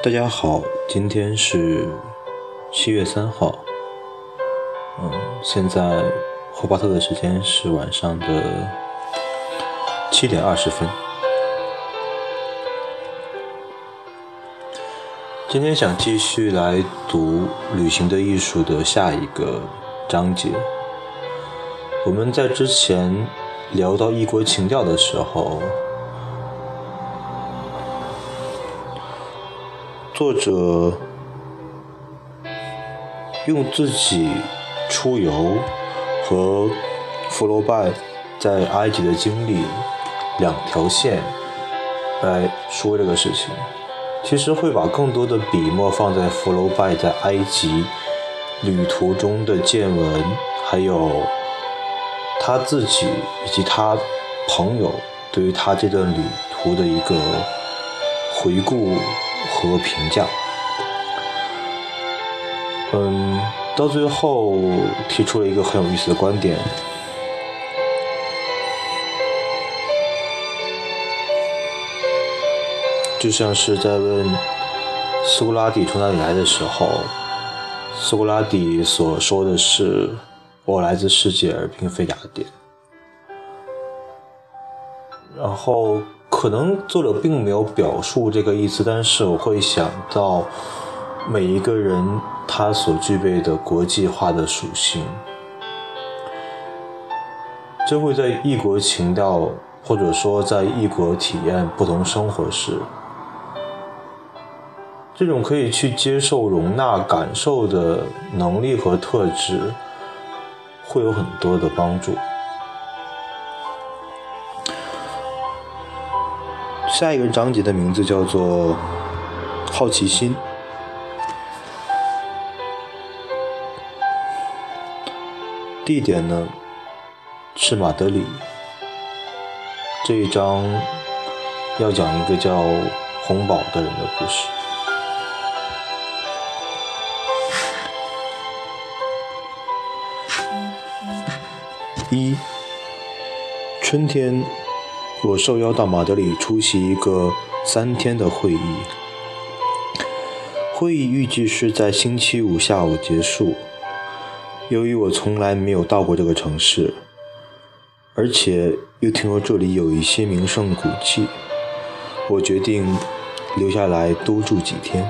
大家好，今天是七月三号。嗯，现在霍巴特的时间是晚上的七点二十分。今天想继续来读《旅行的艺术》的下一个章节。我们在之前聊到异国情调的时候。作者用自己出游和弗罗拜在埃及的经历两条线来说这个事情，其实会把更多的笔墨放在福楼拜在埃及旅途中的见闻，还有他自己以及他朋友对于他这段旅途的一个回顾。和评价，嗯，到最后提出了一个很有意思的观点，就像是在问苏格拉底从哪里来的时候，苏格拉底所说的是“我来自世界，而并非雅典”，然后。可能作者并没有表述这个意思，但是我会想到每一个人他所具备的国际化的属性，这会在异国情调或者说在异国体验不同生活时，这种可以去接受、容纳、感受的能力和特质，会有很多的帮助。下一个章节的名字叫做“好奇心”。地点呢是马德里。这一章要讲一个叫洪堡的人的故事。一春天。我受邀到马德里出席一个三天的会议，会议预计是在星期五下午结束。由于我从来没有到过这个城市，而且又听说这里有一些名胜古迹，我决定留下来多住几天。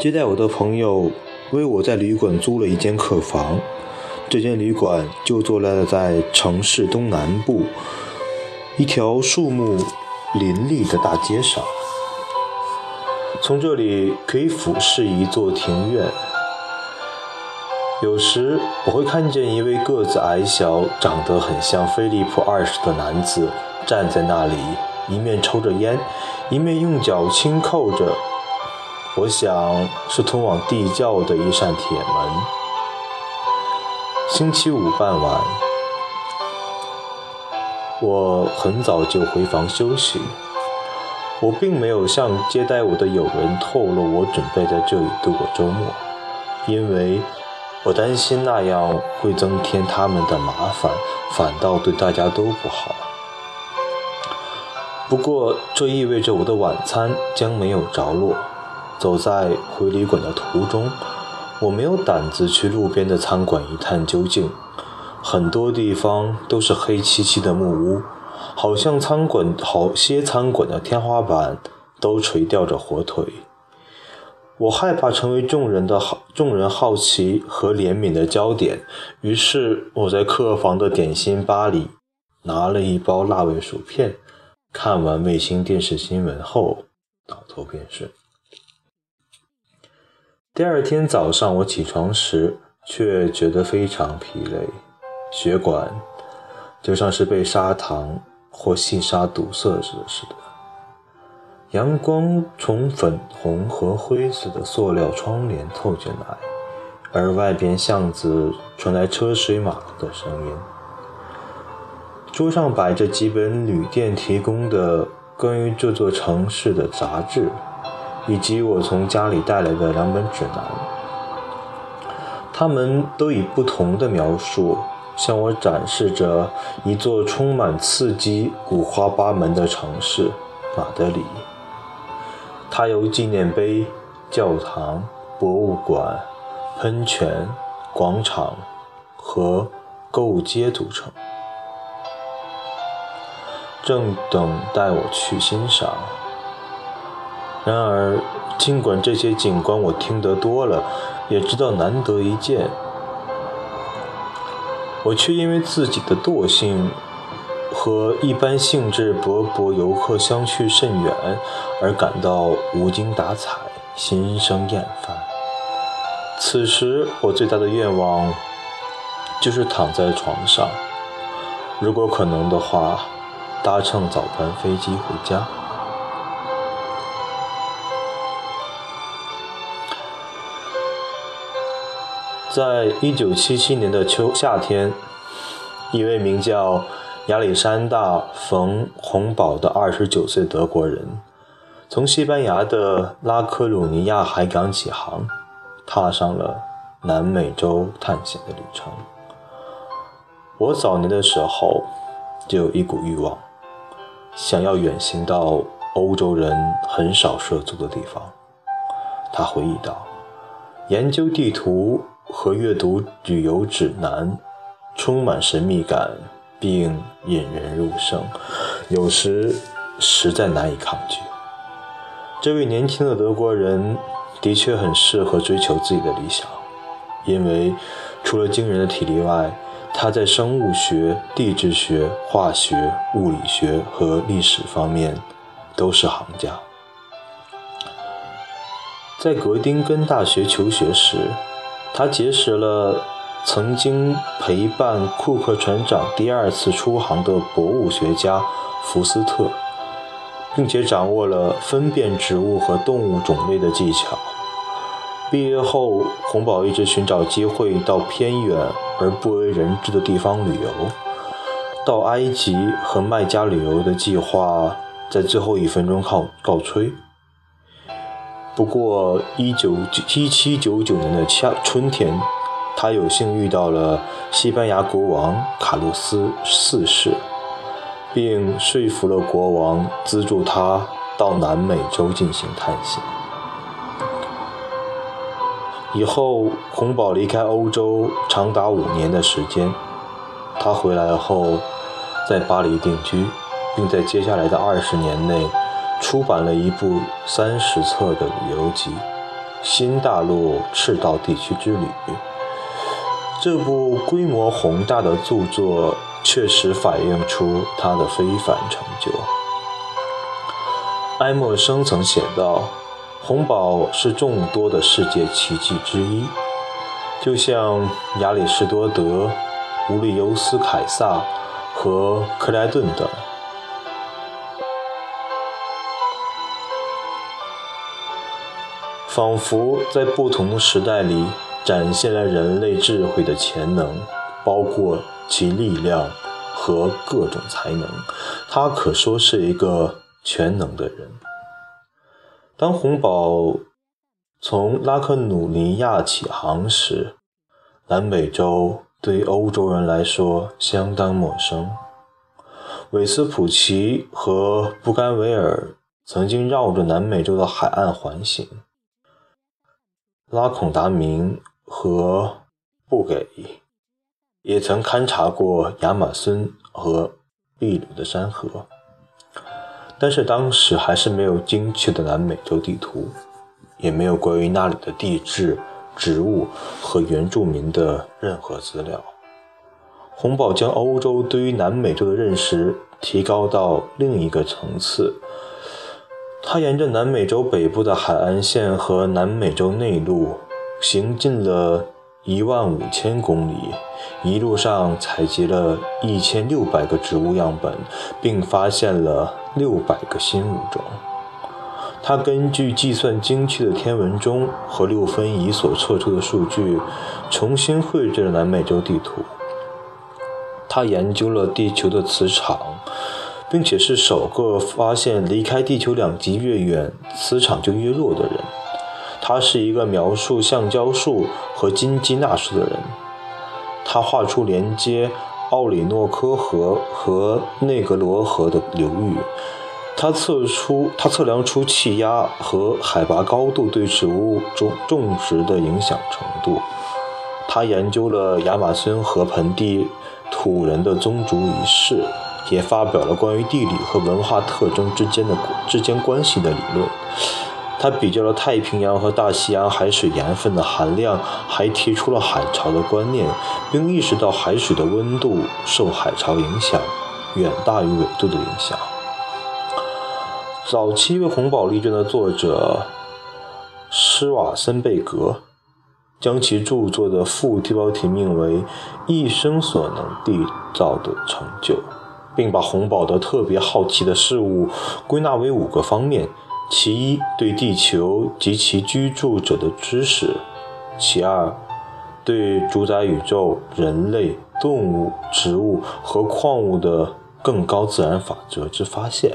接待我的朋友为我在旅馆租了一间客房。这间旅馆就坐落在城市东南部一条树木林立的大街上，从这里可以俯视一座庭院。有时我会看见一位个子矮小、长得很像菲利普二世的男子站在那里，一面抽着烟，一面用脚轻扣着，我想是通往地窖的一扇铁门。星期五傍晚，我很早就回房休息。我并没有向接待我的友人透露我准备在这里度过周末，因为我担心那样会增添他们的麻烦，反倒对大家都不好。不过，这意味着我的晚餐将没有着落。走在回旅馆的途中。我没有胆子去路边的餐馆一探究竟，很多地方都是黑漆漆的木屋，好像餐馆好些餐馆的天花板都垂吊着火腿。我害怕成为众人的好众人好奇和怜悯的焦点，于是我在客房的点心吧里拿了一包辣味薯片，看完卫星电视新闻后倒头便睡。第二天早上，我起床时却觉得非常疲累，血管就像是被砂糖或细沙堵塞着似的。阳光从粉红和灰色的塑料窗帘透进来，而外边巷子传来车水马龙的声音。桌上摆着几本旅店提供的关于这座城市的杂志。以及我从家里带来的两本指南，他们都以不同的描述向我展示着一座充满刺激、五花八门的城市——马德里。它由纪念碑、教堂、博物馆、喷泉、广场和购物街组成。正等待我去欣赏。然而，尽管这些景观我听得多了，也知道难得一见，我却因为自己的惰性和一般兴致勃勃游客相去甚远，而感到无精打采、心生厌烦。此时，我最大的愿望就是躺在床上，如果可能的话。搭乘早班飞机回家。在一九七七年的秋夏天，一位名叫亚历山大·冯·洪堡的二十九岁德国人，从西班牙的拉科鲁尼亚海港起航，踏上了南美洲探险的旅程。我早年的时候就有一股欲望。想要远行到欧洲人很少涉足的地方，他回忆道：“研究地图和阅读旅游指南，充满神秘感并引人入胜，有时实在难以抗拒。”这位年轻的德国人的确很适合追求自己的理想，因为除了惊人的体力外，他在生物学、地质学、化学、物理学和历史方面都是行家。在格丁根大学求学时，他结识了曾经陪伴库克船长第二次出航的博物学家福斯特，并且掌握了分辨植物和动物种类的技巧。毕业后，洪堡一直寻找机会到偏远而不为人知的地方旅游。到埃及和麦加旅游的计划在最后一分钟告告吹。不过，一九一七九九年的夏春天，他有幸遇到了西班牙国王卡洛斯四世，并说服了国王资助他到南美洲进行探险。以后，洪堡离开欧洲长达五年的时间。他回来后，在巴黎定居，并在接下来的二十年内出版了一部三十册的旅游集《新大陆赤道地区之旅》。这部规模宏大的著作确实反映出他的非凡成就。埃默生曾写道。洪堡是众多的世界奇迹之一，就像亚里士多德、乌利尤斯·凯撒和克莱顿等，仿佛在不同时代里展现了人类智慧的潜能，包括其力量和各种才能。他可说是一个全能的人。当红宝从拉克努尼亚起航时，南美洲对于欧洲人来说相当陌生。韦斯普奇和布甘维尔曾经绕着南美洲的海岸环行，拉孔达明和布给也曾勘察过亚马孙和秘鲁的山河。但是当时还是没有精确的南美洲地图，也没有关于那里的地质、植物和原住民的任何资料。洪堡将欧洲对于南美洲的认识提高到另一个层次。他沿着南美洲北部的海岸线和南美洲内陆行进了一万五千公里。一路上采集了一千六百个植物样本，并发现了六百个新物种。他根据计算精确的天文钟和六分仪所测出的数据，重新绘制了南美洲地图。他研究了地球的磁场，并且是首个发现离开地球两极越远，磁场就越弱的人。他是一个描述橡胶树和金鸡纳树的人。他画出连接奥里诺科河和内格罗河的流域。他测出，他测量出气压和海拔高度对植物种种植的影响程度。他研究了亚马孙河盆地土人的宗族仪式，也发表了关于地理和文化特征之间的之间关系的理论。他比较了太平洋和大西洋海水盐分的含量，还提出了海潮的观念，并意识到海水的温度受海潮影响远大于纬度的影响。早期为红宝丽卷的作者施瓦森贝格。将其著作的副标题命为《一生所能缔造的成就》，并把洪堡的特别好奇的事物归纳为五个方面：其一，对地球及其居住者的知识；其二，对主宰宇宙、人类、动物、植物和矿物的更高自然法则之发现；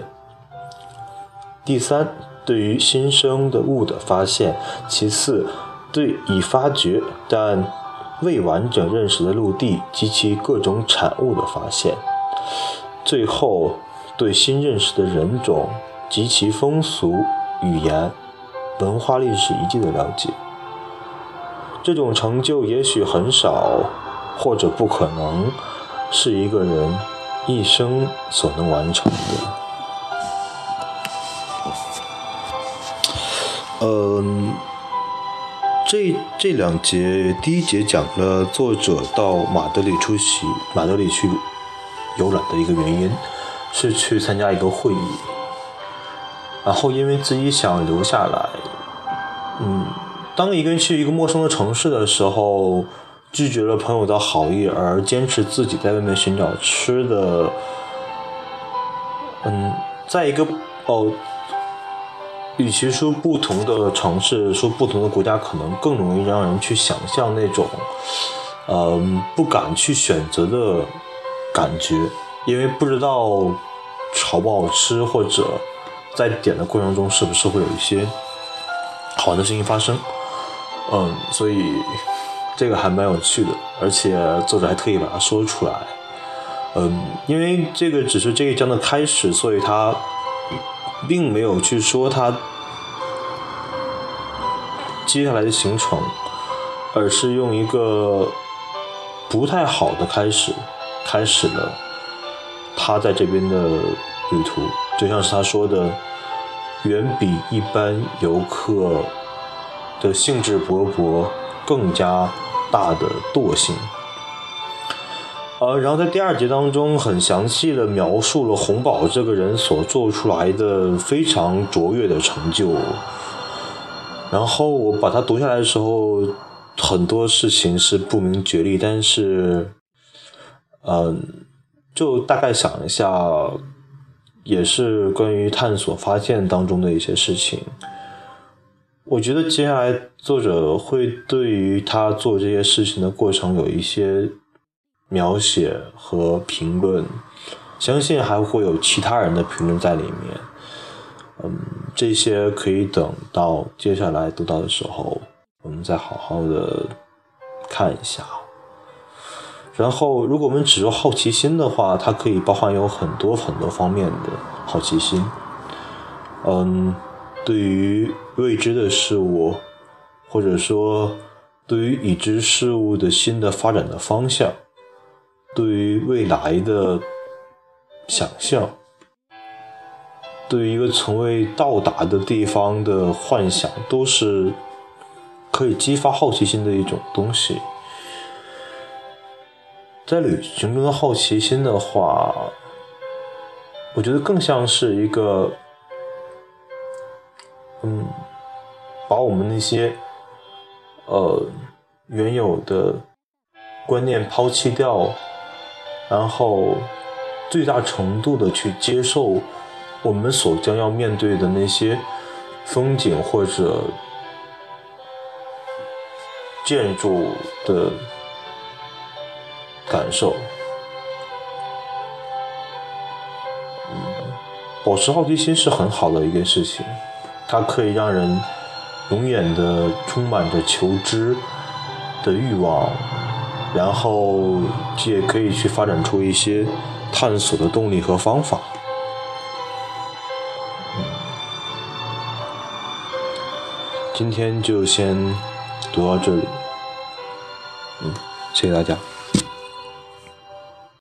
第三，对于新生的物的发现；其四，对已发掘但未完整认识的陆地及其各种产物的发现，最后对新认识的人种及其风俗、语言、文化历史遗迹的了解，这种成就也许很少，或者不可能是一个人一生所能完成的。嗯。这这两节，第一节讲了作者到马德里出席马德里去游览的一个原因，是去参加一个会议。然后因为自己想留下来，嗯，当一个人去一个陌生的城市的时候，拒绝了朋友的好意，而坚持自己在外面寻找吃的，嗯，在一个哦。与其说不同的城市，说不同的国家，可能更容易让人去想象那种，嗯，不敢去选择的感觉，因为不知道好不好吃，或者在点的过程中是不是会有一些好的事情发生，嗯，所以这个还蛮有趣的，而且作者还特意把它说出来，嗯，因为这个只是这一章的开始，所以他。并没有去说他接下来的行程，而是用一个不太好的开始，开始了他在这边的旅途，就像是他说的，远比一般游客的兴致勃勃更加大的惰性。呃，然后在第二节当中，很详细的描述了洪堡这个人所做出来的非常卓越的成就。然后我把它读下来的时候，很多事情是不明觉厉，但是，嗯，就大概想一下，也是关于探索发现当中的一些事情。我觉得接下来作者会对于他做这些事情的过程有一些。描写和评论，相信还会有其他人的评论在里面。嗯，这些可以等到接下来读到的时候，我们再好好的看一下。然后，如果我们只说好奇心的话，它可以包含有很多很多方面的好奇心。嗯，对于未知的事物，或者说对于已知事物的新的发展的方向。对于未来的想象，对于一个从未到达的地方的幻想，都是可以激发好奇心的一种东西。在旅行中的好奇心的话，我觉得更像是一个，嗯，把我们那些呃原有的观念抛弃掉。然后，最大程度的去接受我们所将要面对的那些风景或者建筑的感受。保持好奇心是很好的一件事情，它可以让人永远的充满着求知的欲望，然后也可以去发展出一些探索的动力和方法。今天就先读到这里，嗯，谢谢大家。